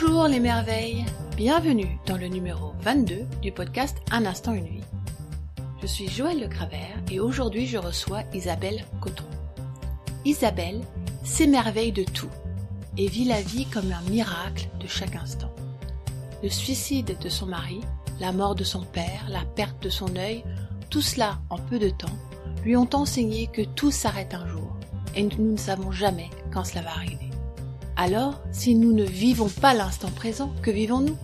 Bonjour les merveilles, bienvenue dans le numéro 22 du podcast Un instant une vie. Je suis Joël Le Cravert et aujourd'hui je reçois Isabelle Cotron. Isabelle s'émerveille de tout et vit la vie comme un miracle de chaque instant. Le suicide de son mari, la mort de son père, la perte de son œil, tout cela en peu de temps, lui ont enseigné que tout s'arrête un jour et nous ne savons jamais quand cela va arriver. Alors, si nous ne vivons pas l'instant présent, que vivons-nous?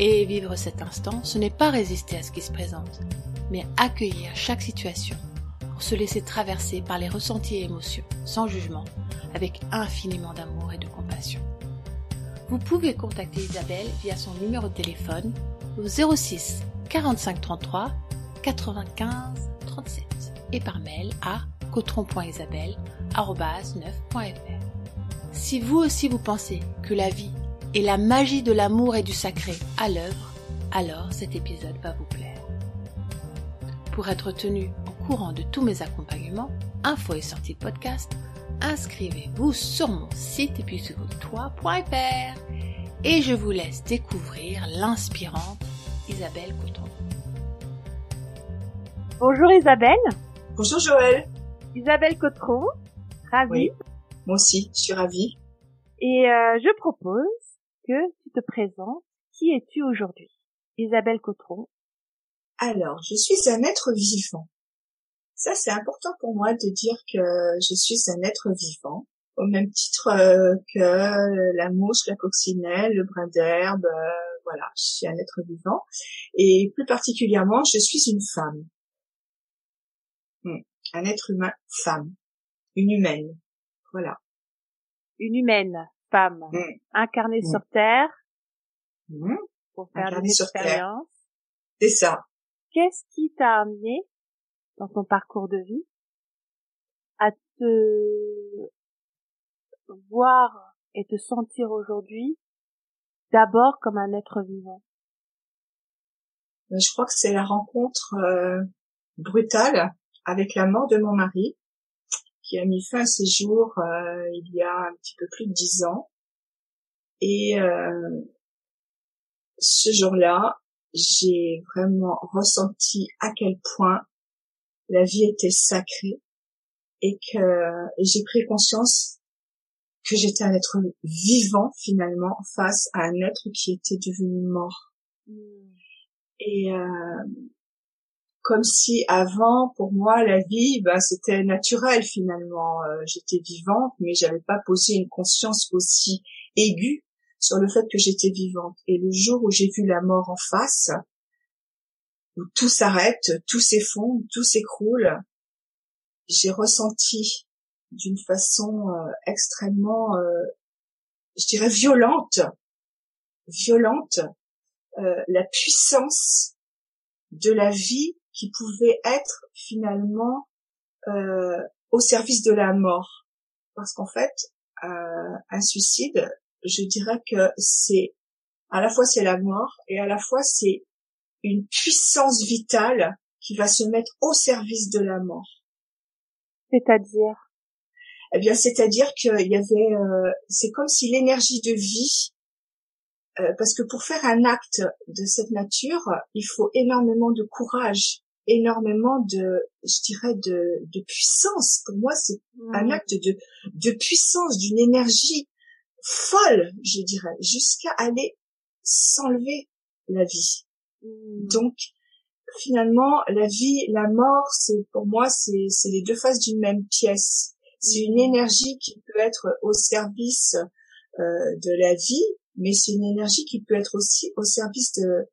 Et vivre cet instant, ce n'est pas résister à ce qui se présente, mais accueillir chaque situation pour se laisser traverser par les ressentis et émotions, sans jugement, avec infiniment d'amour et de compassion. Vous pouvez contacter Isabelle via son numéro de téléphone au 06 45 33 95 37 et par mail à cotron.isabelle.9.fr. Si vous aussi vous pensez que la vie et la magie de l'amour et du sacré à l'œuvre, alors cet épisode va vous plaire. Pour être tenu au courant de tous mes accompagnements, infos et sorties de podcast, inscrivez-vous sur mon site et puis sur toi.fr et je vous laisse découvrir l'inspirante Isabelle Coton. Bonjour Isabelle. Bonjour Joël. Isabelle Cotron, ravie. Moi aussi, je suis ravie. Et euh, je propose que tu te présentes. Qui es-tu aujourd'hui? Isabelle Cotron. Alors, je suis un être vivant. Ça, c'est important pour moi de dire que je suis un être vivant, au même titre euh, que la mouche, la coccinelle, le brin d'herbe. Euh, voilà, je suis un être vivant. Et plus particulièrement, je suis une femme. Hmm. Un être humain, femme. Une humaine. Voilà. Une humaine, femme, Mm. incarnée Mm. sur Terre Hmm. pour faire Incarnée des expériences. C'est ça. Qu'est-ce qui t'a amené dans ton parcours de vie à te voir et te sentir aujourd'hui d'abord comme un être vivant? Euh, Je crois que c'est la rencontre euh, brutale avec la mort de mon mari, qui a mis fin à ses jours euh, il y a un petit peu plus de dix ans. Et euh, ce jour-là, j'ai vraiment ressenti à quel point la vie était sacrée et que j'ai pris conscience que j'étais un être vivant finalement face à un être qui était devenu mort. Et euh, comme si avant, pour moi, la vie, ben, c'était naturel finalement. Euh, j'étais vivante, mais j'avais pas posé une conscience aussi aiguë sur le fait que j'étais vivante. Et le jour où j'ai vu la mort en face, où tout s'arrête, tout s'effondre, tout s'écroule, j'ai ressenti d'une façon euh, extrêmement, euh, je dirais violente, violente, euh, la puissance de la vie qui pouvait être finalement euh, au service de la mort. Parce qu'en fait, euh, un suicide, je dirais que c'est à la fois c'est la mort et à la fois c'est une puissance vitale qui va se mettre au service de la mort. C'est-à-dire? Eh bien, c'est-à-dire qu'il y avait, euh, c'est comme si l'énergie de vie, euh, parce que pour faire un acte de cette nature, il faut énormément de courage, énormément de, je dirais, de, de puissance. Pour moi, c'est un Mm. acte de, de puissance, d'une énergie folle, je dirais, jusqu'à aller s'enlever la vie. Mm. Donc, finalement, la vie, la mort, c'est pour moi, c'est c'est les deux faces d'une même pièce. C'est une énergie qui peut être au service euh, de la vie, mais c'est une énergie qui peut être aussi au service de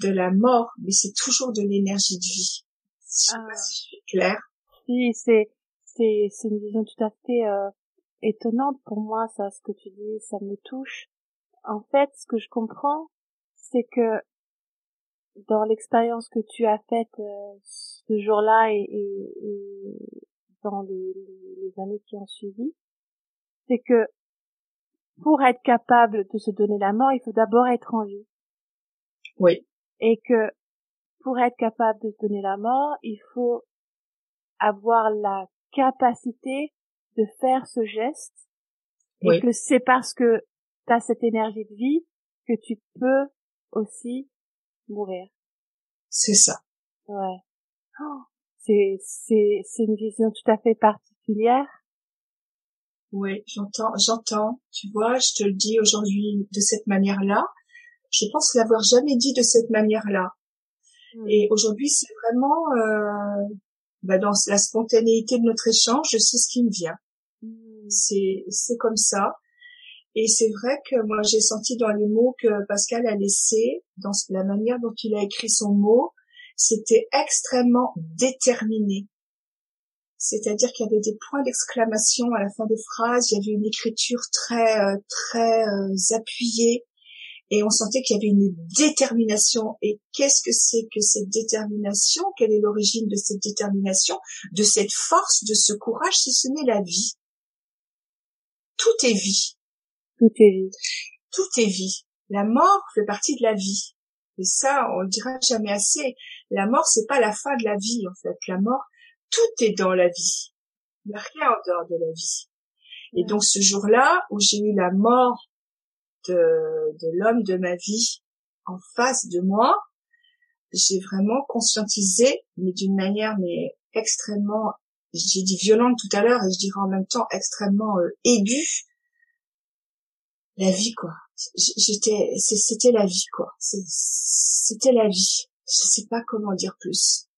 de la mort, mais c'est toujours de l'énergie de vie. Je sais Ah. pas si je suis claire. Si, c'est c'est c'est une vision tout à fait euh, étonnante pour moi ça ce que tu dis ça me touche en fait ce que je comprends c'est que dans l'expérience que tu as faite euh, ce jour-là et, et, et dans les, les années qui ont suivi c'est que pour être capable de se donner la mort il faut d'abord être en vie Oui, et que pour être capable de se donner la mort, il faut avoir la capacité de faire ce geste et Oui. que c'est parce que t'as cette énergie de vie que tu peux aussi mourir. C'est ça. Ouais. Oh, c'est c'est c'est une vision tout à fait particulière. Oui, j'entends, j'entends. Tu vois, je te le dis aujourd'hui de cette manière-là. Je pense l'avoir jamais dit de cette manière-là. Hmm. Et aujourd'hui, c'est vraiment euh, bah dans la spontanéité de notre échange, je sais ce qui me vient. Hmm. C'est c'est comme ça. Et c'est vrai que moi j'ai senti dans les mots que Pascal a laissé, dans la manière dont il a écrit son mot, c'était extrêmement déterminé. C'est-à-dire qu'il y avait des points d'exclamation à la fin des phrases, il y avait une écriture très euh, très euh, appuyée et on sentait qu'il y avait une détermination. Et qu'est-ce que c'est que cette détermination? Quelle est l'origine de cette détermination, de cette force, de ce courage, si ce n'est la vie Tout est vie. Tout est vie. Tout est vie. La mort fait partie de la vie. Et ça, on le dira jamais assez. La mort, c'est pas la fin de la vie, en fait. La mort, tout est dans la vie. Il n'y a rien en dehors de la vie. Et donc, ce jour-là, où j'ai eu la mort de, de l'homme de ma vie en face de moi, j'ai vraiment conscientisé, mais d'une manière, mais extrêmement, j'ai dit violente tout à l'heure, et je dirais en même temps extrêmement euh, aiguë, la vie, quoi. J'étais c'était la vie quoi. C'était la vie. Je sais pas comment dire plus.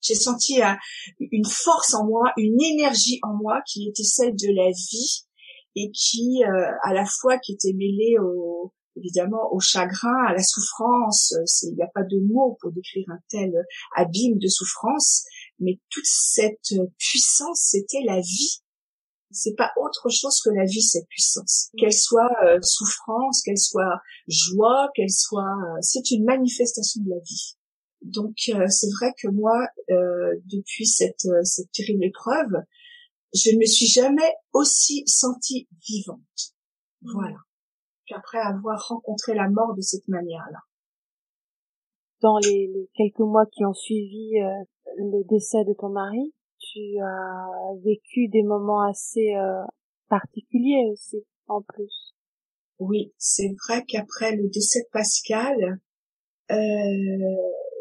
J'ai senti euh, une force en moi une énergie en moi qui était celle de la vie et qui euh, à la fois qui était mêlée au évidemment au chagrin à la souffrance il n'y a pas de mots pour décrire un tel abîme de souffrance mais toute cette puissance c'était la vie. C'est pas autre chose que la vie cette puissance. Qu'elle soit euh, souffrance qu'elle soit joie qu'elle soit euh, c'est une manifestation de la vie. Donc euh, c'est vrai que moi depuis cette cette terrible épreuve je ne me suis jamais aussi sentie vivante. Voilà. Qu'après avoir rencontré la mort de cette manière là dans les, les quelques mois qui ont suivi le décès de ton mari tu as vécu des moments assez euh, particuliers aussi, en plus. Oui, c'est vrai qu'après le décès de Pascal, euh,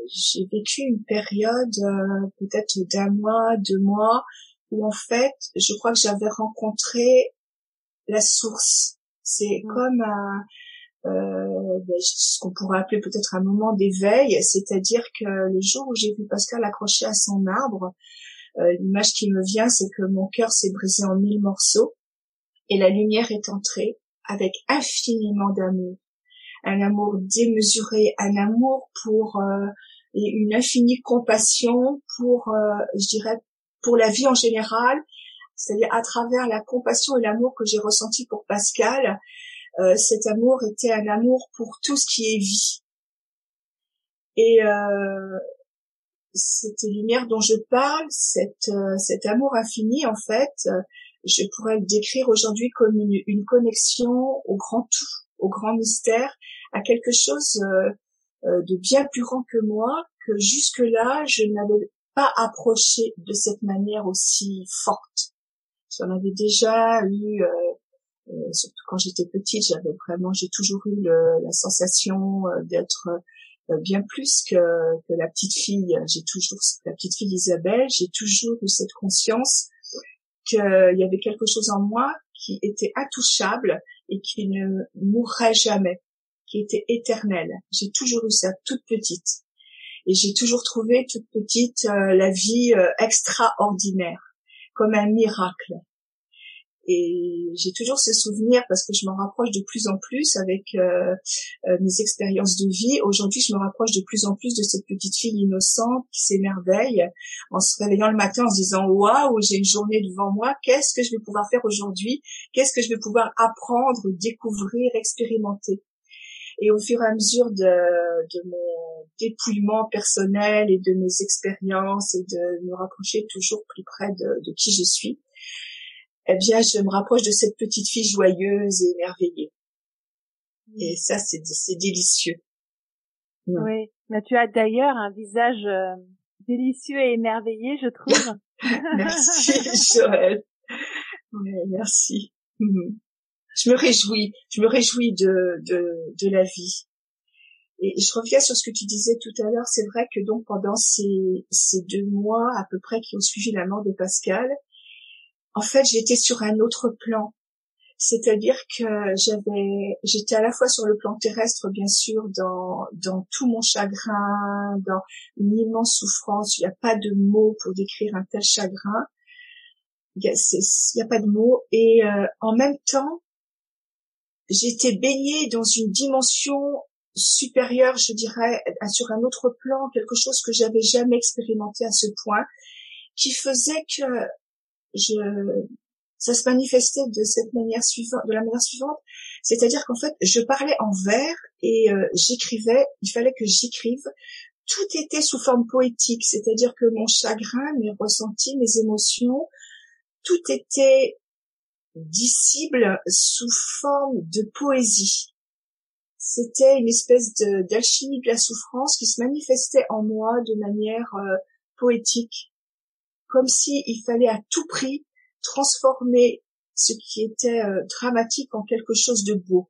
j'ai vécu une période euh, peut-être d'un mois, deux mois, où en fait, je crois que j'avais rencontré la source. C'est mmh. comme un, euh, ben, ce qu'on pourrait appeler peut-être un moment d'éveil, c'est-à-dire que le jour où j'ai vu Pascal accroché à son arbre, euh, l'image qui me vient, c'est que mon cœur s'est brisé en mille morceaux et la lumière est entrée avec infiniment d'amour, un amour démesuré, un amour pour euh, et une infinie compassion pour, euh, je dirais, pour la vie en général, c'est-à-dire à travers la compassion et l'amour que j'ai ressenti pour Pascal, cet amour était un amour pour tout ce qui est vie. Et cette lumière dont je parle, cette, euh, cet amour infini, en fait, euh, je pourrais le décrire aujourd'hui comme une, une, connexion au grand tout, au grand mystère, à quelque chose euh, de bien plus grand que moi, que jusque-là, je n'avais pas approché de cette manière aussi forte. J'en avais déjà eu, surtout quand j'étais petite, j'avais vraiment, j'ai toujours eu la sensation d'être euh, bien plus que, que la petite fille. J'ai toujours la petite fille Isabelle. J'ai toujours eu cette conscience qu'il y avait quelque chose en moi qui était intouchable et qui ne mourrait jamais, qui était éternel. J'ai toujours eu ça toute petite. Et j'ai toujours trouvé toute petite euh, la vie euh, extraordinaire, comme un miracle. Et j'ai toujours ce souvenir parce que je m'en rapproche de plus en plus avec euh, mes expériences de vie. Aujourd'hui, je me rapproche de plus en plus de cette petite fille innocente qui s'émerveille en se réveillant le matin en se disant waouh, j'ai une journée devant moi. Qu'est-ce que je vais pouvoir faire aujourd'hui? Qu'est-ce que je vais pouvoir apprendre, découvrir, expérimenter? Et au fur et à mesure de, de mon dépouillement personnel et de mes expériences et de me rapprocher toujours plus près de, de qui je suis, eh bien, je me rapproche de cette petite fille joyeuse et émerveillée. Et ça, c'est, délicieux. Oui, mais tu as d'ailleurs un visage euh, délicieux et émerveillé, je trouve. merci, Joël. Oui, merci. Mm. Je me réjouis, je me réjouis de, de, de la vie. Et je reviens sur ce que tu disais tout à l'heure. C'est vrai que donc pendant ces, ces deux mois à peu près qui ont suivi la mort de Pascal, en fait, j'étais sur un autre plan. C'est-à-dire que j'avais, j'étais à la fois sur le plan terrestre, bien sûr, dans, dans tout mon chagrin, dans une immense souffrance. Il n'y a pas de mots pour décrire un tel chagrin. Il n'y a, pas de mots. Et euh, en même temps, j'étais baignée dans une dimension supérieure, je dirais, sur un autre plan, quelque chose que j'avais jamais expérimenté à ce point, qui faisait que je, ça se manifestait de cette manière suivante, de la manière suivante, c'est-à-dire qu'en fait, je parlais en vers et euh, j'écrivais, il fallait que j'écrive. Tout était sous forme poétique, c'est-à-dire que mon chagrin, mes ressentis, mes émotions, tout était disciple sous forme de poésie. C'était une espèce d'alchimie de, la souffrance qui se manifestait en moi de manière euh, poétique, comme si il fallait à tout prix transformer ce qui était euh, dramatique en quelque chose de beau.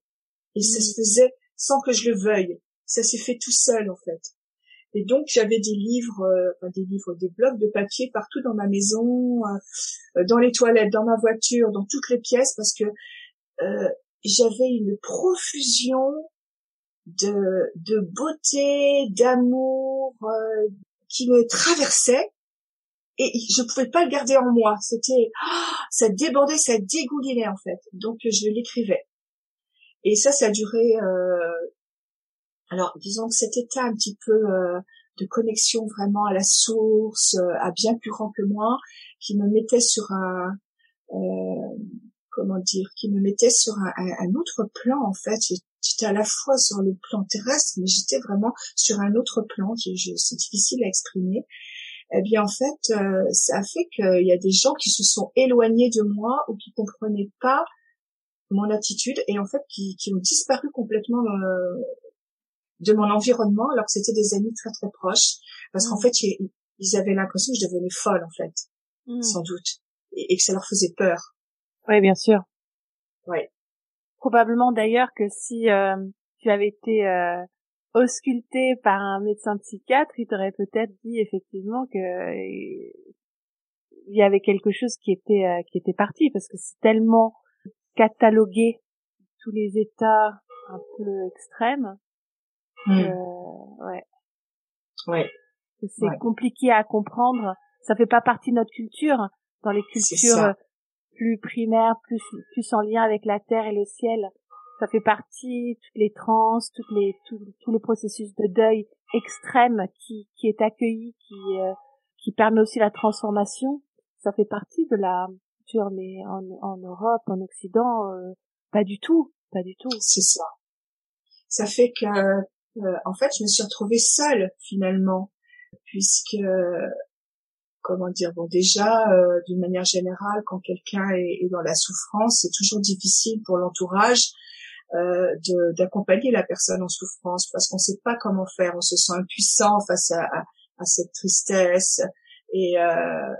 Et ça se mm. faisait sans que je le veuille. Ça s'est fait tout seul en fait. Et donc j'avais des livres, euh, des livres, des blocs de papier partout dans ma maison, euh, dans les toilettes, dans ma voiture, dans toutes les pièces, parce que j'avais une profusion de, de beauté, d'amour qui me traversait et je pouvais pas le garder en moi. C'était, ça débordait, ça dégoulinait en fait. Donc je l'écrivais. Et ça, ça a duré. Alors, disons que cet état un petit peu euh, de connexion vraiment à la source, euh, à bien plus grand que moi, qui me mettait sur un, euh, comment dire, qui me mettait sur un, autre plan en fait. J'étais à la fois sur le plan terrestre, mais j'étais vraiment sur un autre plan. C'est difficile à exprimer eh bien en fait, euh, ça a fait qu'il y a des gens qui se sont éloignés de moi ou qui comprenaient pas mon attitude et en fait qui, qui ont disparu complètement euh, de mon environnement alors que c'était des amis très très proches parce qu'en mmh. fait ils, avaient l'impression que je devenais folle en fait mmh. sans doute et, que ça leur faisait peur. Oui bien sûr. Oui. Probablement d'ailleurs que si euh, tu avais été ausculté par un médecin psychiatre, il t'aurait peut-être dit effectivement que il y avait quelque chose qui était euh, qui était parti parce que c'est tellement catalogué tous les états un peu extrêmes hmm. ouais ouais c'est compliqué à comprendre ça fait pas partie de notre culture dans les cultures plus primaires plus plus en lien avec la terre et le ciel ça fait partie toutes les trans, toutes les tout, tout le processus de deuil extrême qui qui est accueilli, qui euh, qui permet aussi la transformation. Ça fait partie de la culture, mais en, en Europe, en Occident, euh, pas du tout, pas du tout. C'est ça. Ça fait que, euh, en fait, je me suis retrouvée seule finalement, puisque comment dire bon déjà d'une manière générale quand quelqu'un est, est, dans la souffrance c'est toujours difficile pour l'entourage euh, d'accompagner la personne en souffrance parce qu'on ne sait pas comment faire, on se sent impuissant face à, à, cette tristesse et euh,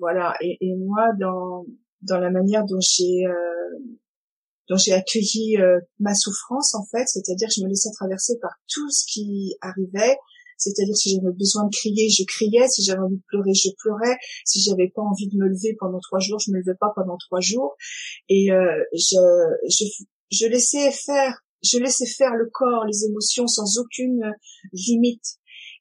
voilà. Et, et, moi, dans dans la manière dont j'ai euh, dont j'ai accueilli euh, ma souffrance en fait, c'est-à-dire je me laissais traverser par tout ce qui arrivait, c'est-à-dire si j'avais besoin de crier, je criais, si j'avais envie de pleurer, je pleurais, si j'avais pas envie de me lever pendant trois jours, je me levais pas pendant trois jours, et euh, je, je, je laissais faire, je laissais faire le corps, les émotions sans aucune limite.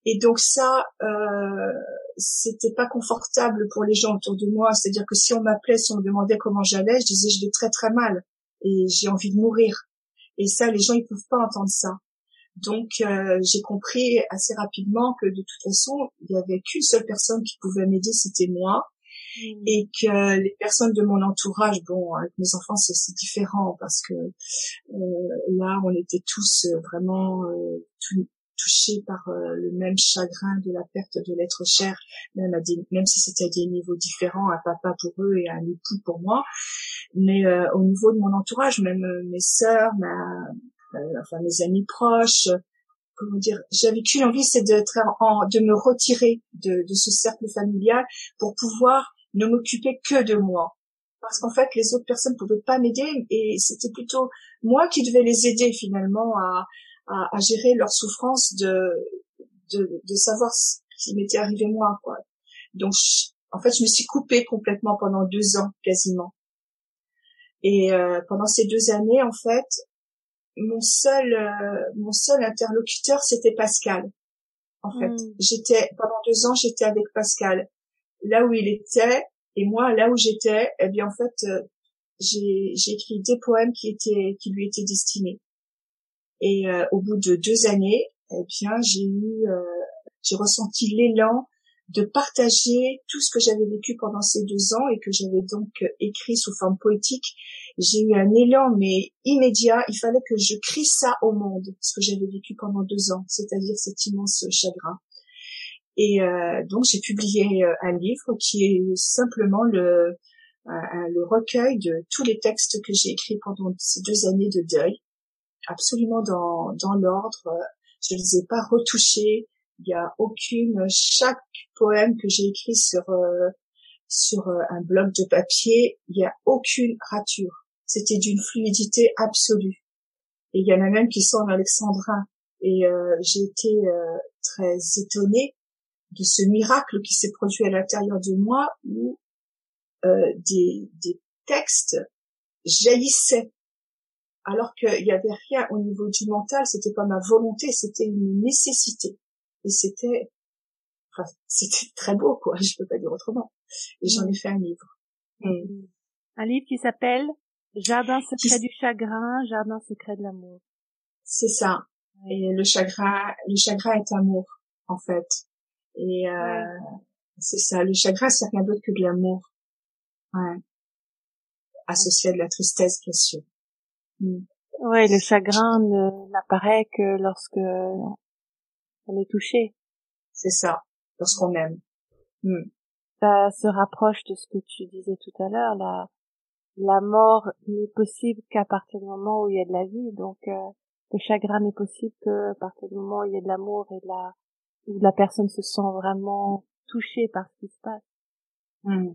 Et donc ça, euh, c'était pas confortable pour les gens autour de moi. C'est-à-dire que si on m'appelait, si on me demandait comment j'allais, je disais je vais très très mal et j'ai envie de mourir. Et ça, les gens ils peuvent pas entendre ça. Donc euh, j'ai compris assez rapidement que de toute façon, il y avait qu'une seule personne qui pouvait m'aider, c'était moi. Mm. et que les personnes de mon entourage, bon, avec mes enfants c'est différent parce que euh, là on était tous euh, vraiment euh, touchés par euh, le même chagrin de la perte de l'être cher, même à des, même si c'était à des niveaux différents, un papa pour eux et un époux pour moi, mais au niveau de mon entourage, même mes sœurs, ma, enfin mes amis proches, comment dire, j'avais qu'une envie, c'est de, de me retirer de, de, ce cercle familial pour pouvoir ne m'occupais que de moi. parce qu'en fait les autres personnes pouvaient pas m'aider et c'était plutôt moi qui devais les aider finalement à, à, à gérer leur souffrance de, de, de savoir ce qui m'était arrivé moi quoi. Donc en fait je me suis coupée complètement pendant deux ans quasiment. Et euh, pendant ces deux années en fait mon seul euh, mon seul interlocuteur c'était Pascal en fait. Mm. j'étais pendant deux ans j'étais avec Pascal. Là où il était et moi là où j'étais eh bien en fait euh, j'ai j'ai écrit des poèmes qui étaient qui lui étaient destinés et euh, au bout de deux années eh bien j'ai eu euh, j'ai ressenti l'élan de partager tout ce que j'avais vécu pendant ces deux ans et que j'avais donc euh, écrit sous forme poétique. J'ai eu un élan mais immédiat. Il fallait que je crie ça au monde ce que j'avais vécu pendant deux ans c'est-à-dire cet immense chagrin. Et donc j'ai publié un livre qui est simplement le le recueil de tous les textes que j'ai écrits pendant ces deux années de deuil absolument dans dans l'ordre. Je les ai pas retouchés. Il y a aucune chaque poème que j'ai écrit sur euh, sur euh, un bloc de papier il y a aucune rature. C'était d'une fluidité absolue. Et il y en a même qui sont en alexandrin et euh, j'ai été euh, très étonnée de ce miracle qui s'est produit à l'intérieur de moi où euh, des, des textes jaillissaient alors qu'il n'y avait rien au niveau du mental, c'était pas ma volonté, c'était une nécessité. Et c'était, enfin, c'était très beau, quoi, je peux pas dire autrement. Et j'en ai fait un livre. Mm. Un livre qui s'appelle Jardin secret Qui du chagrin, Jardin secret de l'amour. C'est ça. Et le chagrin, le chagrin est amour, en fait. Et euh, c'est ça. Le chagrin, c'est rien d'autre que de l'amour. Ouais. Associé à de la tristesse, bien sûr. Mm. Ouais, le chagrin n'apparaît que lorsque on est touché. C'est ça. Lorsqu'on aime. Mm. Ça se rapproche de ce que tu disais tout à l'heure. La, la mort n'est possible qu'à partir du moment où il y a de la vie. Donc, euh, le chagrin n'est possible que à partir du moment où il y a de l'amour et de la, où la personne se sent vraiment touchée par ce qui se passe. Mm.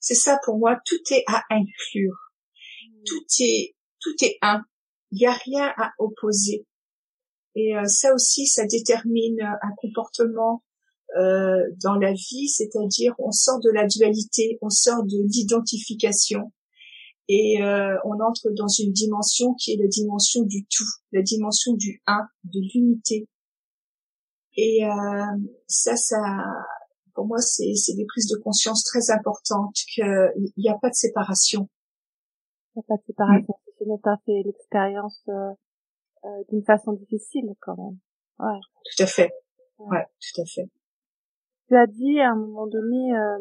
C'est ça pour moi. Tout est à inclure. Tout est, tout est un. Il n'y a rien à opposer. Et euh, ça aussi, ça détermine un comportement euh, dans la vie, c'est-à-dire on sort de la dualité, on sort de l'identification et euh, on entre dans une dimension qui est la dimension du tout, la dimension du un, de l'unité. Et euh, ça, ça, pour moi, c'est c'est des prises de conscience très importantes qu'il n'y a pas de séparation. Il n'y a pas de séparation. Ce n'est pas fait l'expérience euh, euh, d'une façon difficile quand même. Ouais. Tout à fait. Ouais, tout à fait. Tu as dit à un moment donné, euh,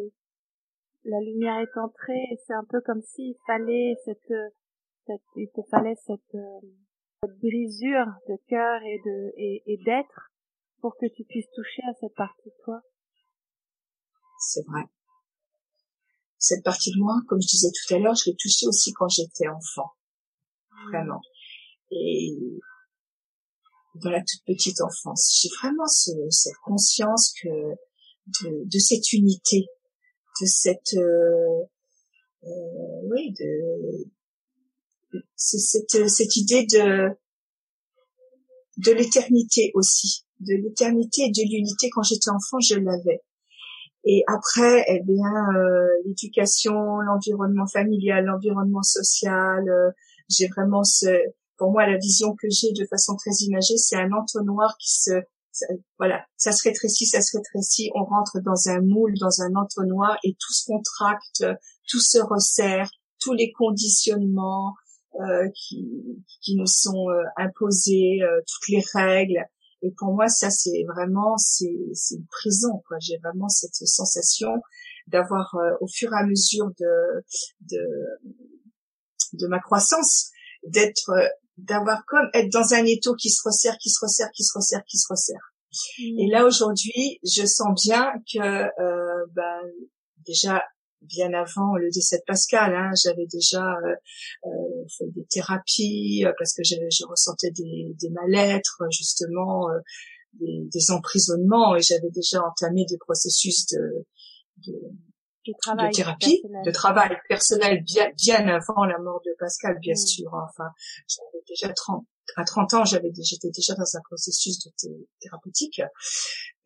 la lumière est entrée, et c'est un peu comme s'il fallait cette, cette, il te fallait cette, euh, cette brisure de cœur et de et, et d'être pour que tu puisses toucher à cette partie de toi. C'est vrai. Cette partie de moi, comme je disais tout à l'heure, je l'ai touchée aussi quand j'étais enfant. Vraiment. Et dans la toute petite enfance, j'ai vraiment ce, cette conscience que de, de cette unité, de cette euh, euh, oui, de cette, cette idée de de l'éternité aussi, de l'éternité et de l'unité. Quand j'étais enfant, je l'avais. Et après, eh bien, euh, l'éducation, l'environnement familial, l'environnement social, euh, j'ai vraiment ce, pour moi, la vision que j'ai de façon très imagée, c'est un entonnoir qui se, voilà, ça se rétrécit, ça se rétrécit, on rentre dans un moule, dans un entonnoir, et tout se contracte, tout se resserre, tous les conditionnements euh, qui, qui nous sont euh, imposés, euh, toutes les règles. Et pour moi, ça, c'est vraiment, c'est, c'est une prison, quoi. J'ai vraiment cette sensation d'avoir, euh, au fur et à mesure de, de, de ma croissance, d'être, euh, d'avoir comme être dans un étau qui se resserre, qui se resserre, qui se resserre, qui se resserre. Et là aujourd'hui, je sens bien que euh, ben, déjà bien avant le décès de Pascal, hein, j'avais déjà euh, euh, fait des thérapies euh, parce que je, je ressentais des, des mal-être justement, euh, des, des emprisonnements et j'avais déjà entamé des processus de, de de thérapie, de travail personnel bien, bien avant la mort de Pascal, bien mm. sûr. Enfin, j'avais déjà 30, à 30 ans, j'avais j'étais déjà dans un processus de thérapeutique.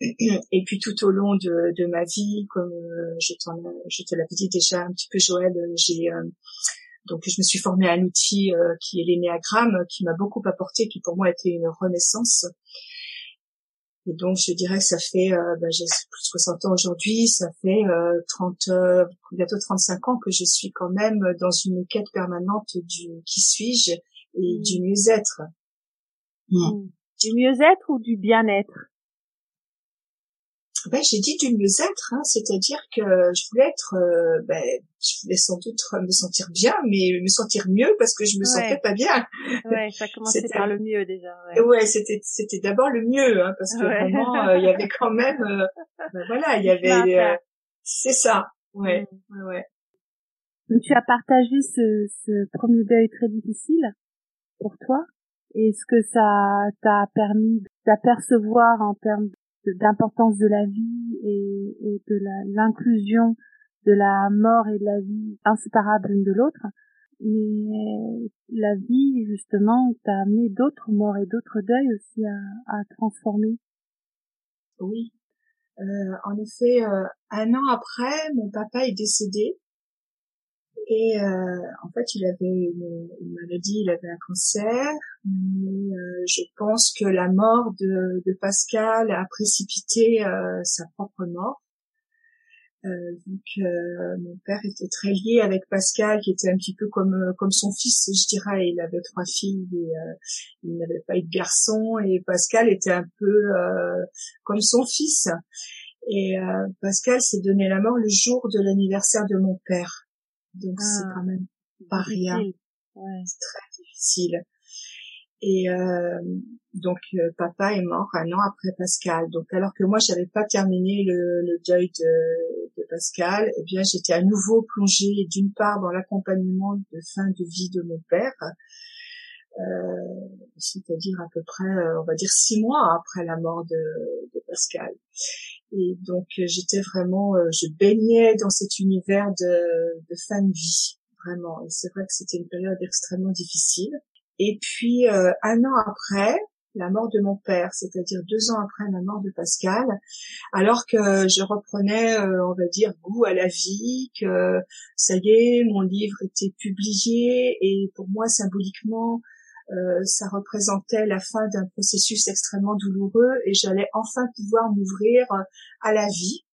Et puis tout au long de, de ma vie, comme euh, je, je te l'avais dit déjà un petit peu, Joël, j'ai euh, donc je me suis formée à un outil euh, qui est l'énéagramme, qui m'a beaucoup apporté, qui pour moi a été une renaissance. Et donc je dirais que ça fait, euh, bah, j'ai plus de 60 ans aujourd'hui, ça fait euh, 30, euh, bientôt 35 ans que je suis quand même dans une quête permanente du qui suis-je et mmh. du mieux-être. Mmh. Du mieux-être ou du bien-être? Ben, j'ai dit du mieux-être, hein, c'est-à-dire que je voulais être, euh, ben, je voulais sans doute me sentir bien, mais me sentir mieux parce que je me sentais pas bien. Ouais, ça commençait par le mieux déjà. Ouais, ouais c'était c'était d'abord le mieux, hein, parce que vraiment euh, il y avait quand même, euh, ben voilà, il y avait, c'est ça, ouais, mm. ouais, Donc, tu as partagé ce, ce premier deuil très difficile pour toi. Est-ce que ça t'a permis d'apercevoir en termes d'importance de la vie et, et de l'inclusion de la mort et de la vie inséparables l'une de l'autre. Mais la vie, justement, t'a amené d'autres morts et d'autres deuils aussi à, à transformer. Oui. Euh, en effet, euh, un an après, mon papa est décédé. Et euh, en fait, il avait une, maladie, il avait un cancer. Mais euh, je pense que la mort de, de Pascal a précipité euh, sa propre mort. Euh, vu que mon père était très lié avec Pascal, qui était un petit peu comme comme son fils, je dirais. Il avait trois filles et il n'avait pas eu de garçon, et Pascal était un peu comme son fils. Et Pascal s'est donné la mort le jour de l'anniversaire de mon père. Donc c'est ah, quand même pas rien. C'est très difficile. Et euh, donc euh, papa est mort un an après Pascal. Donc alors que moi j'avais pas terminé le, le deuil de, de, Pascal, eh bien j'étais à nouveau plongée d'une part dans l'accompagnement de fin de vie de mon père, euh, c'est-à-dire à peu près, euh, on va dire six mois après la mort de, de Pascal. Et donc euh, j'étais vraiment, euh, je baignais dans cet univers de, de fin de vie, vraiment. Et c'est vrai que c'était une période extrêmement difficile. Et puis euh, un an après, la mort de mon père, c'est-à-dire deux ans après la mort de Pascal, alors que je reprenais, on va dire, goût à la vie, que ça y est, mon livre était publié et pour moi symboliquement, euh, ça représentait la fin d'un processus extrêmement douloureux et j'allais enfin pouvoir m'ouvrir à la vie.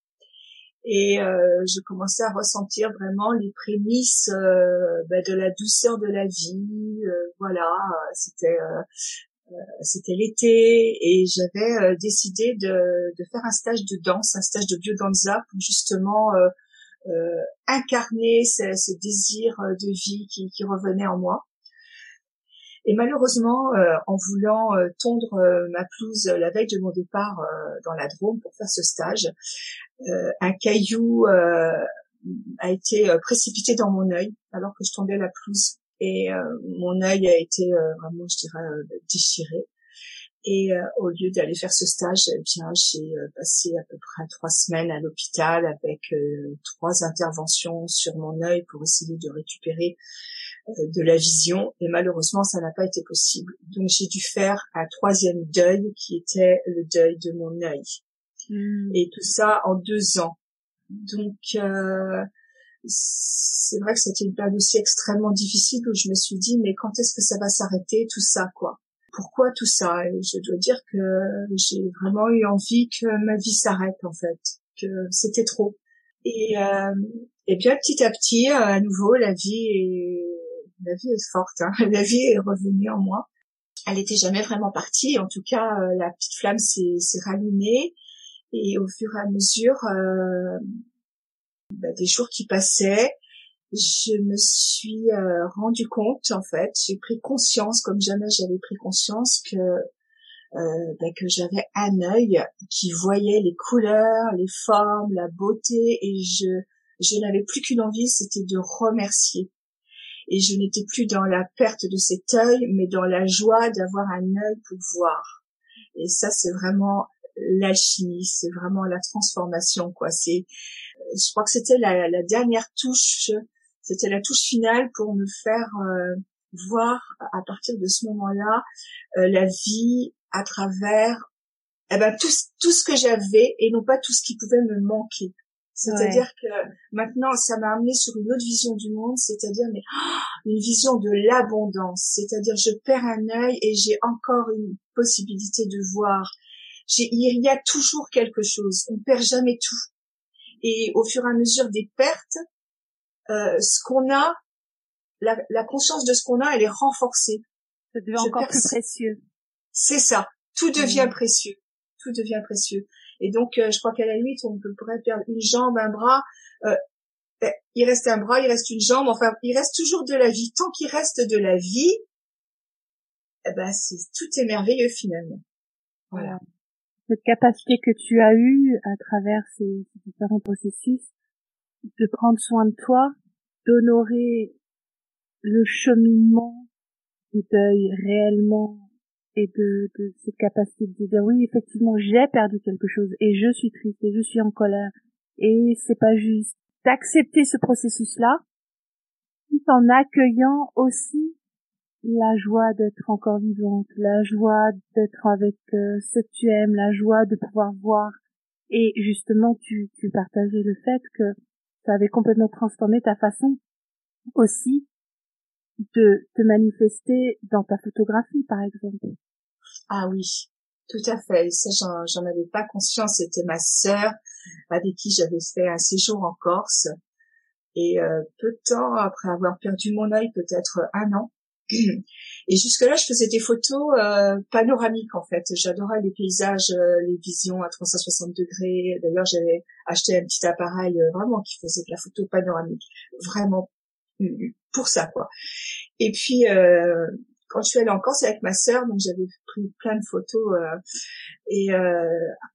Et euh, je commençais à ressentir vraiment les prémices euh, ben, de la douceur de la vie. voilà, c'était c'était l'été et j'avais décidé de, de, faire un stage de danse, un stage de biodanza pour justement incarner ce, ce, désir de vie qui, qui revenait en moi. Et malheureusement, euh, en voulant euh, tondre euh, ma pelouse la veille de mon départ dans la Drôme pour faire ce stage, un caillou a été précipité dans mon œil alors que je tondais la pelouse. Et mon œil a été vraiment, je dirais, déchiré. Et au lieu d'aller faire ce stage, eh bien, j'ai passé à peu près trois semaines à l'hôpital avec trois interventions sur mon œil pour essayer de récupérer euh, de la vision et malheureusement ça n'a pas été possible. Donc j'ai dû faire un troisième deuil qui était le deuil de mon œil. Hmm. Et tout ça en deux ans. Donc euh, c'est vrai que c'était une période aussi extrêmement difficile où je me suis dit mais quand est-ce que ça va s'arrêter tout ça quoi? Pourquoi tout ça? Et je dois dire que j'ai vraiment eu envie que ma vie s'arrête en fait, que c'était trop. Et, euh, et bien petit à petit, à nouveau, la vie est la vie est forte, hein. la vie est revenue en moi. Elle n'était jamais vraiment partie, en tout cas euh, la petite flamme s'est rallumée. Et au fur et à mesure euh, bah, des jours qui passaient, je me suis euh, rendu compte en fait, j'ai pris conscience comme jamais j'avais pris conscience que bah, que j'avais un œil qui voyait les couleurs, les formes, la beauté. Et je je n'avais plus qu'une envie, c'était de remercier et je n'étais plus dans la perte de cet œil, mais dans la joie d'avoir un œil pour voir. Et ça, c'est vraiment l'alchimie, c'est vraiment la transformation, quoi. C'est, je crois que c'était la, la, dernière touche, c'était la touche finale pour me faire euh, voir à partir de ce moment-là euh, la vie à travers eh ben tout, tout ce que j'avais et non pas tout ce qui pouvait me manquer. C'est-à-dire que maintenant, ça m'a amené sur une autre vision du monde, c'est-à-dire mais une vision de l'abondance. C'est-à-dire je perds un œil et j'ai encore une possibilité de voir. Il y a toujours quelque chose. On perd jamais tout. Et au fur et à mesure des pertes, euh, ce qu'on a, la, la, conscience de ce qu'on a, elle est renforcée. Ça devient encore plus précieux. C'est ça. Tout devient mmh. précieux. Tout devient précieux. Et donc, euh, je crois qu'à la limite, on pourrait perdre une jambe, un bras. Euh, ben, il reste un bras, il reste une jambe. Enfin, il reste toujours de la vie. Tant qu'il reste de la vie, eh ben, c'est tout est merveilleux finalement. Voilà. Cette capacité que tu as eue à travers ces, ces différents processus, de prendre soin de toi, d'honorer le cheminement du deuil réellement et de, de cette capacité de dire oui effectivement j'ai perdu quelque chose et je suis triste et je suis en colère et c'est pas juste. D'accepter ce processus là tout en accueillant aussi la joie d'être encore vivante la joie d'être avec euh, ce que tu aimes la joie de pouvoir voir. Et justement tu tu partageais le fait que ça avait complètement transformé ta façon aussi de te manifester dans ta photographie, par exemple. Ah oui, tout à fait. Ça, j'en avais pas conscience. C'était ma sœur avec qui j'avais fait un séjour en Corse. Et euh, peu de temps après avoir perdu mon œil, peut-être un an. Et jusque-là, je faisais des photos euh, panoramiques en fait. J'adorais les paysages, euh, les visions à 360 degrés. D'ailleurs, j'avais acheté un petit appareil vraiment qui faisait de la photo panoramique. Vraiment pour ça quoi. Et puis euh, quand je suis allée en Corse avec ma sœur, donc j'avais pris plein de photos euh, et euh,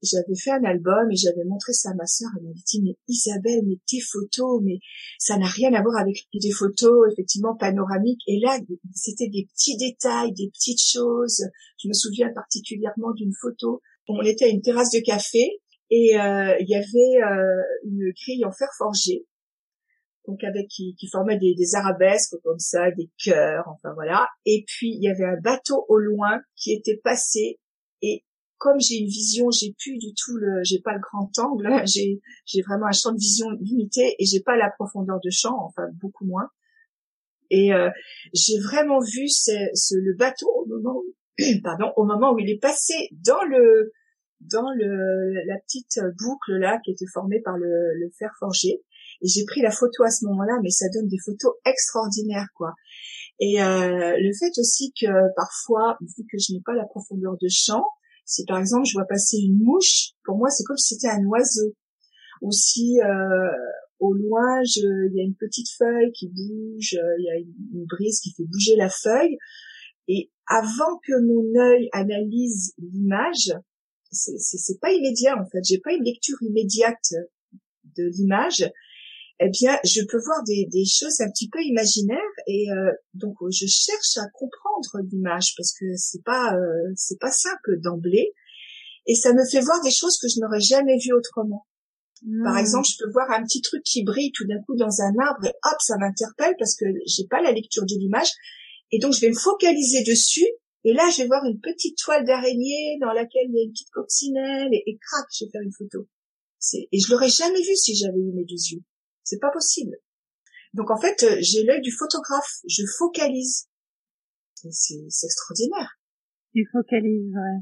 j'avais fait un album et j'avais montré ça à ma sœur. Elle m'avait dit mais Isabelle, mais tes photos, mais ça n'a rien à voir avec des photos effectivement panoramiques. Et là, c'était des petits détails, des petites choses. Je me souviens particulièrement d'une photo. On était à une terrasse de café et euh, il y avait une grille en fer forgé donc avec qui, qui formait des, arabesques comme ça, des cœurs, enfin voilà. Et puis il y avait un bateau au loin qui était passé et comme j'ai une vision, j'ai plus du tout le, j'ai pas le grand angle, j'ai vraiment un champ de vision limité et j'ai pas la profondeur de champ, enfin beaucoup moins. Et euh, j'ai vraiment vu ce, le bateau au moment, où, pardon, au moment où il est passé dans le dans le la petite boucle là qui était formée par le fer forgé et j'ai pris la photo à ce moment-là, mais ça donne des photos extraordinaires, quoi. Et euh, le fait aussi que parfois, vu que je n'ai pas la profondeur de champ, si par exemple je vois passer une mouche, pour moi c'est comme si c'était un oiseau. Ou si euh, au loin il y a une petite feuille qui bouge, il y a une, brise qui fait bouger la feuille, et avant que mon œil analyse l'image, c'est pas immédiat en fait, j'ai pas une lecture immédiate de l'image, eh bien, je peux voir des, des choses un petit peu imaginaires et euh, donc je cherche à comprendre l'image parce que c'est pas euh, c'est pas simple d'emblée et ça me fait voir des choses que je n'aurais jamais vues autrement. Par hmm. exemple, je peux voir un petit truc qui brille tout d'un coup dans un arbre et hop, ça m'interpelle parce que j'ai pas la lecture de l'image et donc je vais me focaliser dessus et là je vais voir une petite toile d'araignée dans laquelle il y a une petite coccinelle et, et crac, je vais faire une photo. Et je l'aurais jamais vu si j'avais eu mes deux yeux. C'est pas possible. Donc en fait, euh, j'ai l'œil du photographe. Je focalise. C'est extraordinaire. Tu focalises, ouais.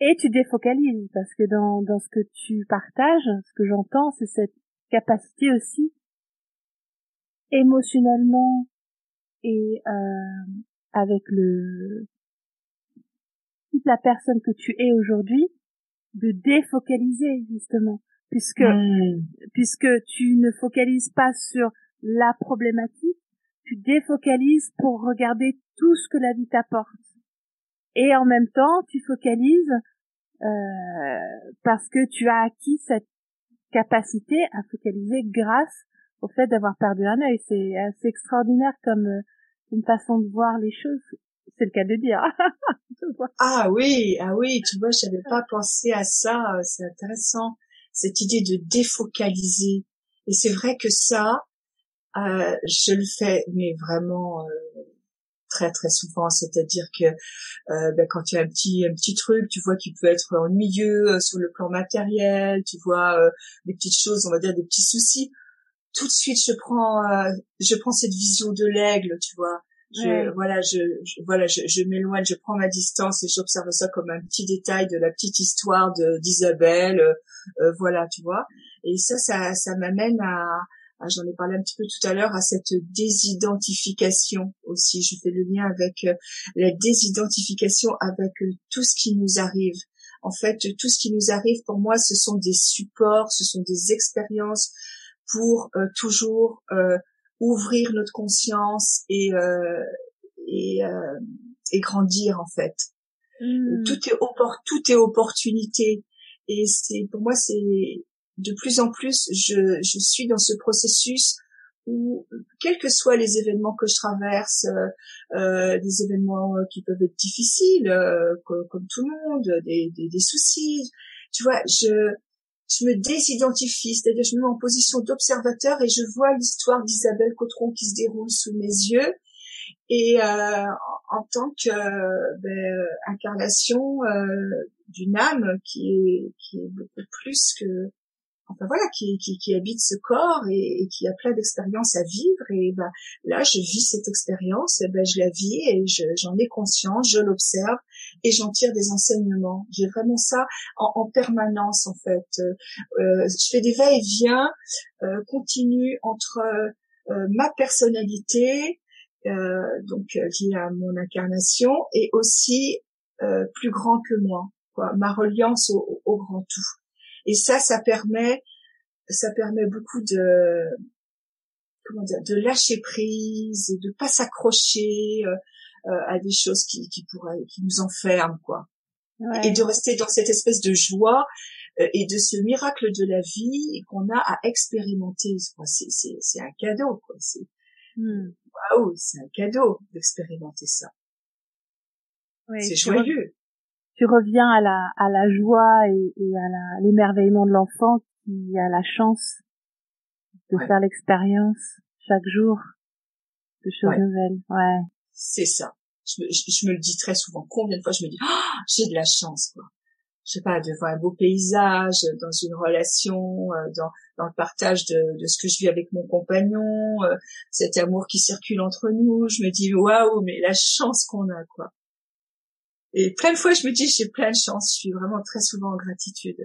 Et tu défocalises parce que dans, dans ce que tu partages, ce que j'entends, c'est cette capacité aussi émotionnellement et euh, avec le toute la personne que tu es aujourd'hui de défocaliser justement puisque hmm. puisque tu ne focalises pas sur la problématique, tu défocalises pour regarder tout ce que la vie t'apporte. Et en même temps, tu focalises euh, parce que tu as acquis cette capacité à focaliser grâce au fait d'avoir perdu un œil. C'est assez extraordinaire comme euh, une façon de voir les choses. C'est le cas de dire. Ah oui, ah oui, tu vois, j'avais pas pensé à ça. C'est intéressant cette idée de défocaliser. Et c'est vrai que ça, euh, je le fais, mais vraiment euh, très très souvent. C'est-à-dire que euh, ben, quand tu as un petit un petit truc, tu vois qui peut être ennuyeux euh, sur le plan matériel, tu vois euh, des petites choses, on va dire des petits soucis. Tout de suite, je prends je prends cette vision de l'aigle, tu vois. Je, voilà, je, voilà, je, je m'éloigne, je prends ma distance et j'observe ça comme un petit détail de la petite histoire de d'Isabelle, voilà, tu vois. Et ça, ça, ça m'amène à, j'en ai parlé un petit peu tout à l'heure, à cette désidentification aussi. Je fais le lien avec euh, la désidentification avec euh, tout ce qui nous arrive. En fait, tout ce qui nous arrive, pour moi, ce sont des supports, ce sont des expériences pour euh, toujours ouvrir notre conscience et et, et, grandir en fait. Mmh. Tout est tout est opportunité et c'est pour moi c'est de plus en plus, je, je suis dans ce processus où, quels que soient les événements que je traverse, euh, euh des événements qui peuvent être difficiles, euh, comme, tout le monde, des, des, des, soucis, tu vois, je, je me désidentifie, c'est-à-dire je me mets en position d'observateur et je vois l'histoire d'Isabelle Cotron qui se déroule sous mes yeux. Et euh, en tant que ben, incarnation euh, d'une âme qui est, qui est beaucoup plus que enfin voilà, qui, qui, qui habite ce corps et, qui a plein d'expériences à vivre. Et ben là, je vis cette expérience, ben je la vis et j'en ai conscience, je l'observe et j'en tire des enseignements. J'ai vraiment ça en, en, permanence en fait. Euh, je fais des va-et-vient euh, continus entre euh, ma personnalité, euh, donc liée à mon incarnation, et aussi euh, plus grand que moi, quoi, ma reliance au, au grand tout. Et ça, ça permet, ça permet beaucoup de, comment dire, de lâcher prise de pas s'accrocher euh, euh, à des choses qui, qui pourraient, qui nous enferment, quoi. Et de rester dans cette espèce de joie euh, et de ce miracle de la vie qu'on a à expérimenter. C'est, c'est, c'est un cadeau, quoi. C'est, hmm. waouh, c'est un cadeau d'expérimenter ça. c'est joyeux tu reviens à la, à la joie et, et à l'émerveillement de l'enfant qui a la chance de faire l'expérience chaque jour de choses nouvelles. Ouais. C'est ça. Je me, je, me, le dis très souvent. Combien de fois je me dis, oh, j'ai de la chance, quoi. Je sais pas, de voir un beau paysage, dans une relation, euh, dans, dans le partage de, de ce que je vis avec mon compagnon, euh, cet amour qui circule entre nous. Je me dis, waouh, mais la chance qu'on a, quoi. Et plein de fois, je me dis, j'ai plein de chance. Je suis vraiment très souvent en gratitude.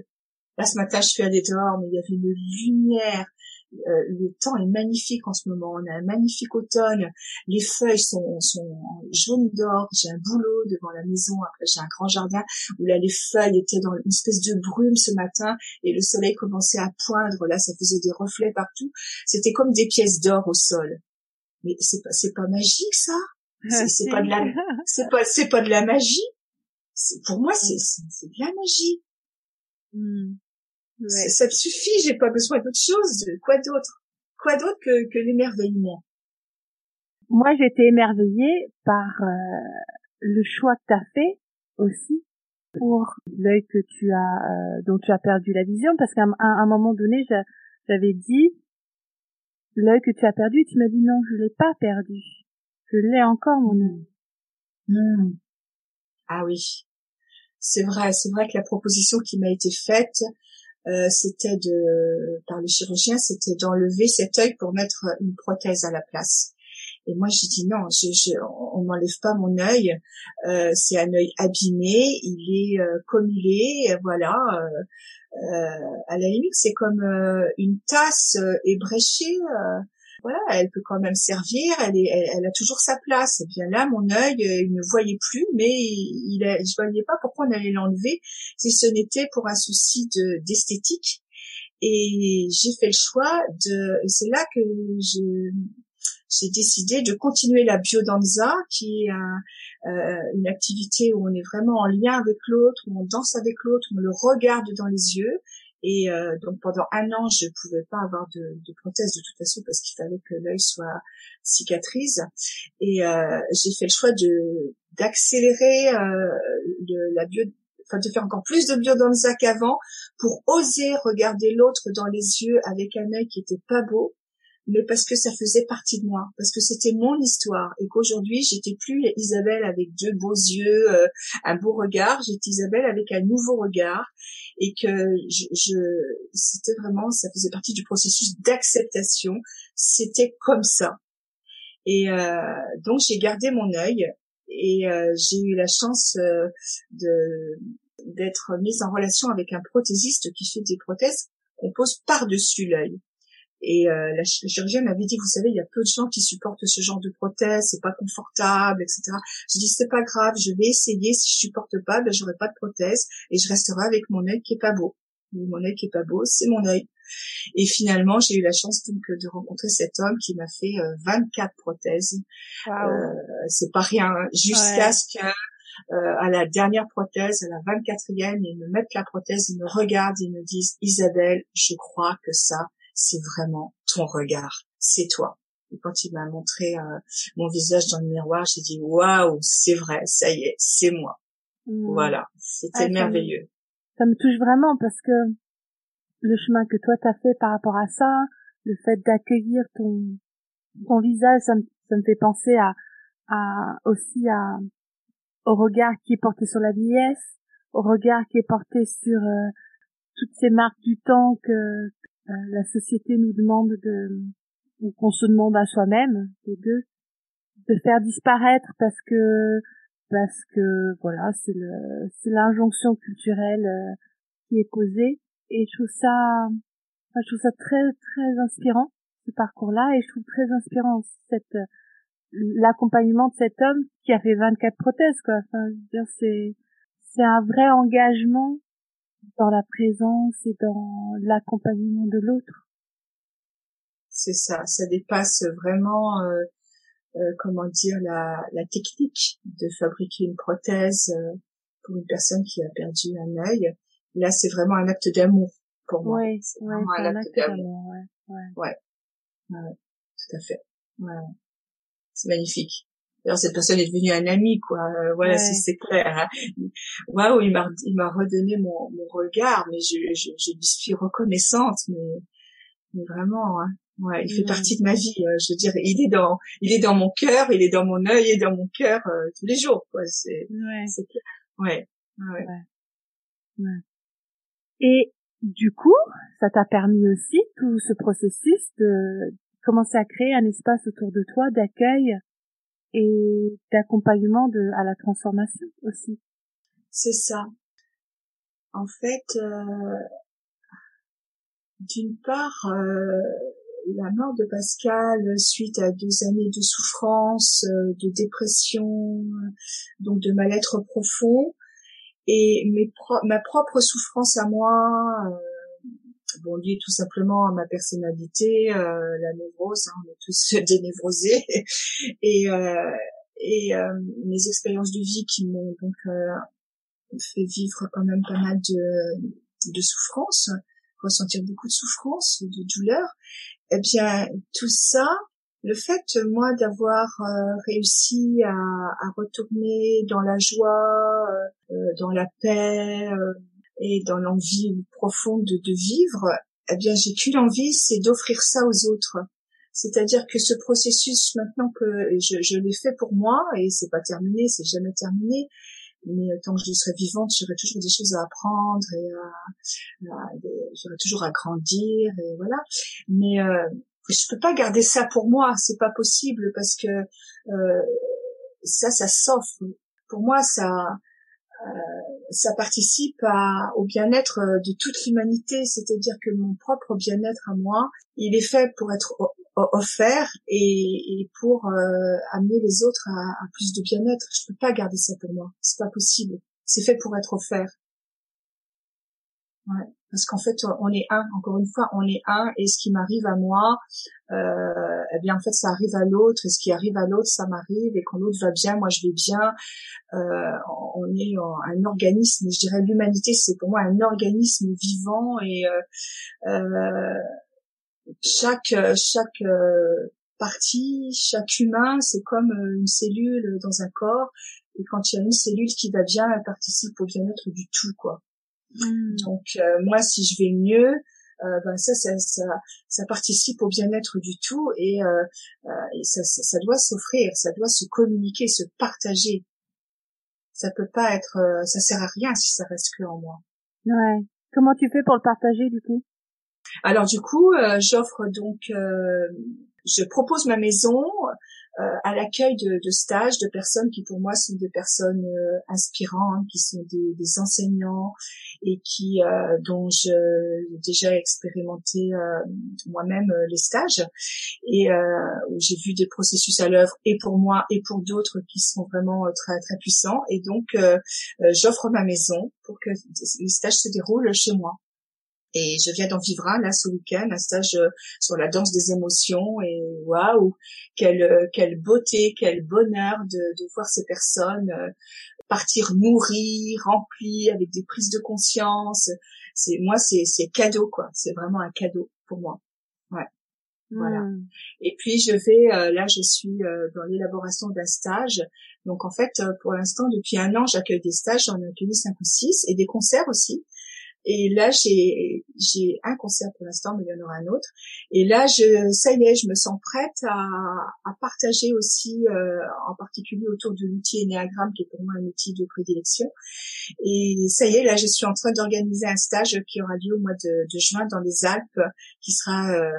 Là, ce matin, je suis allée dehors, mais il y avait une lumière. Euh, le temps est magnifique en ce moment. On a un magnifique automne. Les feuilles sont, sont jaunes d'or. J'ai un boulot devant la maison. Après, j'ai un grand jardin où là, les feuilles étaient dans une espèce de brume ce matin et le soleil commençait à poindre. Là, ça faisait des reflets partout. C'était comme des pièces d'or au sol. Mais c'est pas, c'est pas magique, ça? C'est pas de la, c'est pas, c'est pas de la magie? Pour moi, c'est, c'est de la magie. Ça me suffit, j'ai pas besoin d'autre chose. Quoi d'autre Quoi d'autre que, que l'émerveillement Moi, j'étais émerveillée par euh, le choix que tu as fait aussi pour l'œil que tu as, euh, dont tu as perdu la vision, parce qu'à un, moment donné, j'avais dit l'œil que tu as perdu, tu m'as dit non, je l'ai pas perdu, je l'ai encore mon œil. Hmm. Ah oui, c'est vrai, c'est vrai que la proposition qui m'a été faite, euh, c'était de par le chirurgien, c'était d'enlever cet œil pour mettre une prothèse à la place. Et moi, j'ai dit non, je, je, on m'enlève pas mon œil. Euh, c'est un œil abîmé, il est euh, comme il est, voilà. Euh, à la limite, c'est comme une tasse ébréchée voilà, elle peut quand même servir, elle, est, elle, a toujours sa place. Et bien là, mon œil, euh, il ne voyait plus, mais il, je je voyais pas pourquoi on allait l'enlever si ce n'était pour un souci de d'esthétique. Et j'ai fait le choix de, c'est là que j'ai décidé de continuer la biodanza, qui est euh, une activité où on est vraiment en lien avec l'autre, où on danse avec l'autre, on le regarde dans les yeux, Et euh, donc pendant un an, je pouvais pas avoir de, de prothèse de toute façon parce qu'il fallait que l'œil soit cicatrise. Et euh, j'ai fait le choix de d'accélérer euh, la bio, enfin de faire encore plus de bio dans le sac avant pour oser regarder l'autre dans les yeux avec un œil qui était pas beau mais parce que ça faisait partie de moi, parce que c'était mon histoire et qu'aujourd'hui j'étais plus Isabelle avec deux beaux yeux, euh, un beau regard, j'étais Isabelle avec un nouveau regard et que je, je c'était vraiment, ça faisait partie du processus d'acceptation, c'était comme ça. Et euh, donc j'ai gardé mon œil et euh, j'ai eu la chance de d'être mise en relation avec un prothésiste qui fait des prothèses qu'on pose par-dessus l'œil. Et euh, la, chirurgienne m'avait dit, vous savez, il y a peu de gens qui supportent ce genre de prothèse, c'est pas confortable, etc. Je dis, c'est pas grave, je vais essayer. Si je supporte pas, ben j'aurai pas de prothèse et je resterai avec mon œil qui est pas beau. Mon œil qui est pas beau, c'est mon œil. Et finalement, j'ai eu la chance donc de rencontrer cet homme qui m'a fait 24 euh, prothèses. Euh, c'est pas rien, hein. jusqu'à ce que euh, à la dernière prothèse, à la 24e, ils me mettent la prothèse, ils me regardent, ils me disent Isabelle, je crois que ça, c'est vraiment ton regard, c'est toi. Et quand il m'a montré euh, mon visage dans le miroir, j'ai dit waouh, c'est vrai, ça y est, c'est moi. Mmh. Voilà, c'était ah, merveilleux. Ça me, touche vraiment parce que le chemin que toi t'as fait par rapport à ça, le fait d'accueillir ton ton visage, ça me, ça me fait penser à, à aussi à au regard qui est porté sur la vieillesse, au regard qui est porté sur euh, toutes ces marques du temps que euh, la société nous demande de, ou qu'on se demande à soi-même, les deux, de faire disparaître parce que parce que voilà c'est le c'est l'injonction culturelle euh, qui est posée et je trouve ça je trouve ça très très inspirant ce parcours là et je trouve très inspirant cette l'accompagnement de cet homme qui a fait 24 prothèses quoi. Enfin c'est c'est un vrai engagement dans la présence et dans l'accompagnement de l'autre. C'est ça, ça dépasse vraiment, euh, euh, comment dire, la, la, technique de fabriquer une prothèse euh, pour une personne qui a perdu un œil. Là, c'est vraiment un acte d'amour pour moi. Oui, c'est vraiment un, acte, d'amour. Ouais, ouais. ouais, tout à fait. Ouais. C'est magnifique. Alors cette personne est devenue un ami, quoi. Euh, voilà, c'est clair. Hein. Waouh, il m'a il m'a redonné mon, mon regard, mais je, je, je lui suis reconnaissante, mais, mais vraiment, hein. Ouais, il fait partie de ma vie. Euh, je veux dire, il est dans il est dans mon cœur, il est dans mon œil et dans mon cœur euh, tous les jours, quoi. C'est c'est clair. Ouais. Ouais. ouais. Et du coup, ça t'a permis aussi tout ce processus de commencer à créer un espace autour de toi d'accueil et d'accompagnement de à la transformation aussi. C'est ça. En fait, euh, d'une part, euh, la mort de Pascal suite à deux années de souffrance, euh, de dépression, donc de mal-être profond, et mes ma propre souffrance à moi, bon lié tout simplement à ma personnalité, euh, la névrose, hein, on est tous dénévrosés, et euh, et euh, mes expériences de vie qui m'ont donc fait vivre quand même pas mal de de souffrance, ressentir beaucoup de souffrance, de douleur. Eh bien, tout ça, le fait moi d'avoir réussi à, à, retourner dans la joie, dans la paix, et dans l'envie profonde de, vivre, eh bien, j'ai qu'une envie, c'est d'offrir ça aux autres. C'est-à-dire que ce processus, maintenant que je, je l'ai fait pour moi, et c'est pas terminé, c'est jamais terminé, mais tant que je serai vivante, j'aurai toujours des choses à apprendre et j'aurai toujours à grandir et voilà. Mais euh, je peux pas garder ça pour moi, c'est pas possible parce que euh, ça, ça s'offre. Pour moi, ça, euh, ça participe à, au bien-être euh, de toute l'humanité, c'est-à-dire que mon propre bien-être à moi, il est fait pour être offert et, et pour euh, amener les autres à, à plus de bien-être. Je peux pas garder ça pour moi, c'est pas possible. C'est fait pour être offert. Ouais. parce qu'en fait on est un encore une fois on est un et ce qui m'arrive à moi euh, eh bien en fait ça arrive à l'autre et ce qui arrive à l'autre ça m'arrive et quand l'autre va bien moi je vais bien euh, on est un organisme je dirais l'humanité c'est pour moi un organisme vivant et euh, euh chaque chaque euh, partie chaque humain c'est comme une cellule dans un corps et quand il y a une cellule qui va bien elle participe au bien-être du tout quoi Mm. Donc euh, moi, si je vais mieux, euh, ben ça, ça, ça, ça, participe au bien-être du tout et, euh, euh et ça, ça, ça, doit s'offrir, ça doit se communiquer, se partager. Ça peut pas être, ça sert à rien si ça reste que en moi. Ouais. Comment tu fais pour le partager du coup? Alors du coup, j'offre donc, je propose ma maison euh, à l'accueil de, de, stages de personnes qui pour moi sont des personnes euh, inspirantes, qui sont des, des enseignants et qui euh, dont j'ai déjà expérimenté moi-même les stages et où j'ai vu des processus à l'œuvre et pour moi et pour d'autres qui sont vraiment très très puissants et donc j'offre ma maison pour que les stages se déroulent chez moi. Et je viens d'en vivre un là ce week-end, un stage euh, sur la danse des émotions. Et waouh, quelle euh, quelle beauté, quel bonheur de, de voir ces personnes euh, partir nourries, remplies, avec des prises de conscience. C'est moi, c'est c'est cadeau quoi. C'est vraiment un cadeau pour moi. Ouais. Voilà. Hmm. Et puis je vais là, je suis dans l'élaboration d'un stage. Donc en fait, pour l'instant, depuis un an, j'accueille des stages. J'en ai accueilli cinq ou six et des concerts aussi. Et là, j'ai un concert pour l'instant, mais il y en aura un autre. Et là, je ça y est, je me sens prête à, à partager aussi, euh, en particulier autour de l'outil Enneagram, qui est pour moi un outil de prédilection. Et ça y est, là, je suis en train d'organiser un stage qui aura lieu au mois de, juin dans les Alpes, qui sera euh,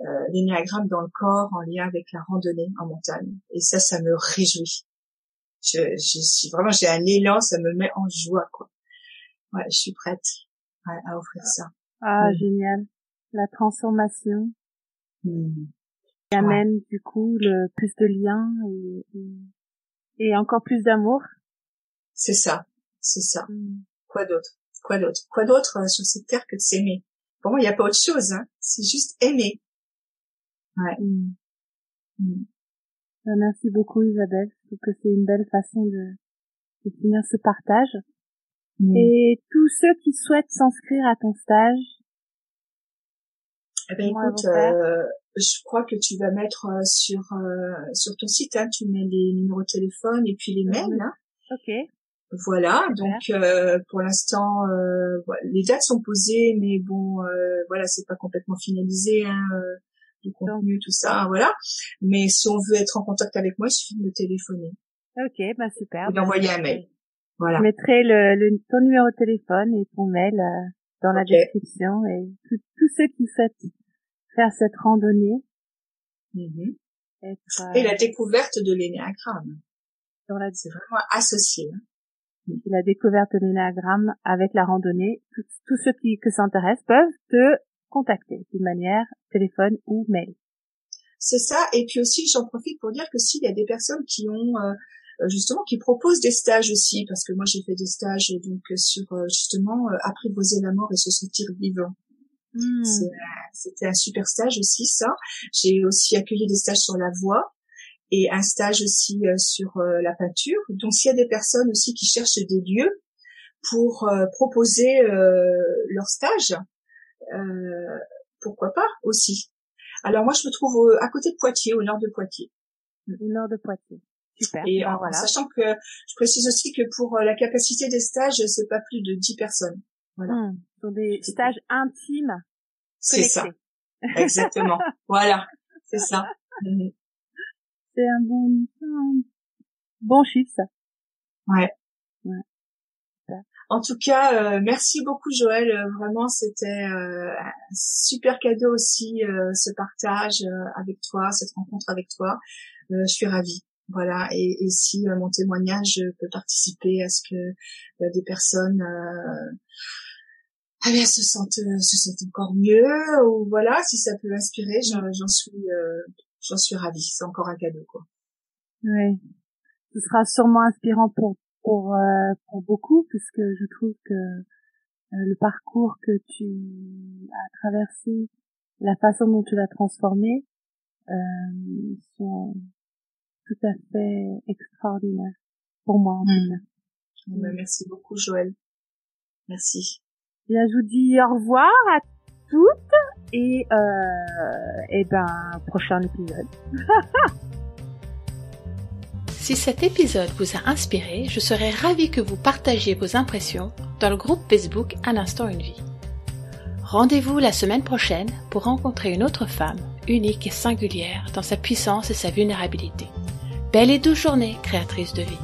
euh, l'Enneagram dans le corps en lien avec la randonnée en montagne. Et ça, ça me réjouit. Je, je suis vraiment, j'ai un élan, ça me met en joie, quoi ouais, je suis prête à offrir ça. Ah, génial. La transformation. Mmh. Qui amène du coup le plus de liens et, et, encore plus d'amour. C'est ça, c'est ça. Mmh. Quoi d'autre? Quoi d'autre? Quoi d'autre euh, sur cette terre que de s'aimer? Pour moi, il n'y a pas autre chose. Hein. C'est juste aimer. Ouais. Mmh. Bah, merci beaucoup Isabelle. Je trouve que c'est une belle façon de, de finir ce partage. Mm. Et tous ceux qui souhaitent s'inscrire à ton stage eh ben écoute, euh, je crois que tu vas mettre euh, sur euh, sur ton site, hein, tu mets les numéros de téléphone et puis les mails. Hein. Ok. Voilà, donc euh, pour l'instant, les dates sont posées, mais bon, voilà, c'est pas complètement finalisé, hein, du contenu, tout ça, voilà. Mais si on veut être en contact avec moi, il suffit de me téléphoner. Ok, bah super. Ou d'envoyer un mail. Voilà. Je mettrai le, le, ton numéro de téléphone et ton mail euh, dans la description et tous ceux qui souhaitent faire cette randonnée. Mm-hmm. et la découverte de l'énéagramme. La... C'est vraiment associé. Hein. La découverte de l'énéagramme avec la randonnée. Tous ceux qui que s'intéressent peuvent te contacter d'une manière téléphone ou mail. C'est ça. Et puis aussi, j'en profite pour dire que s'il y a des personnes qui ont euh, euh, justement qui propose des stages aussi parce que moi j'ai fait des stages donc sur euh, justement euh, apprivoiser la mort et se sentir vivant. Hmm. C'était un super stage aussi ça. J'ai aussi accueilli des stages sur la voix et un stage aussi sur la peinture. Donc s'il y a des personnes aussi qui cherchent des lieux pour proposer leur stage, pourquoi pas aussi. Alors moi je me trouve à côté de Poitiers, au nord de Poitiers. Au nord de Poitiers. Super. Et ben en, sachant que je précise aussi que pour euh, la capacité des stages, c'est pas plus de 10 personnes. Voilà. Mmh. Sont des stages intimes. C'est ça. Exactement. voilà. C'est ça. Mmh. C'est un bon, bon chiffre, ça. Ouais. ouais. En tout cas, euh, merci beaucoup Joël. Euh, vraiment, c'était euh, un super cadeau aussi ce partage avec toi, cette rencontre avec toi. je suis ravie. Voilà, et, et si euh, mon témoignage peut participer à ce que euh, des personnes euh, eh se sentent se sentent encore mieux ou voilà, si ça peut inspirer, j'en suis j'en suis ravie. C'est encore un cadeau quoi. Oui, ce sera sûrement inspirant pour pour pour beaucoup puisque je trouve que le parcours que tu as traversé, la façon dont tu l'as transformé, sont tout à fait extraordinaires pour moi en tout Mm. cas. Ben, merci beaucoup, Joël. Merci. Bien, je vous dis au revoir à toutes et euh, et ben prochain épisode. Si cet épisode vous a inspiré, je serais ravie que vous partagiez vos impressions dans le groupe Facebook Un instant une vie. Rendez-vous la semaine prochaine pour rencontrer une autre femme, unique et singulière dans sa puissance et sa vulnérabilité. Belle et douce journée, créatrice de vie.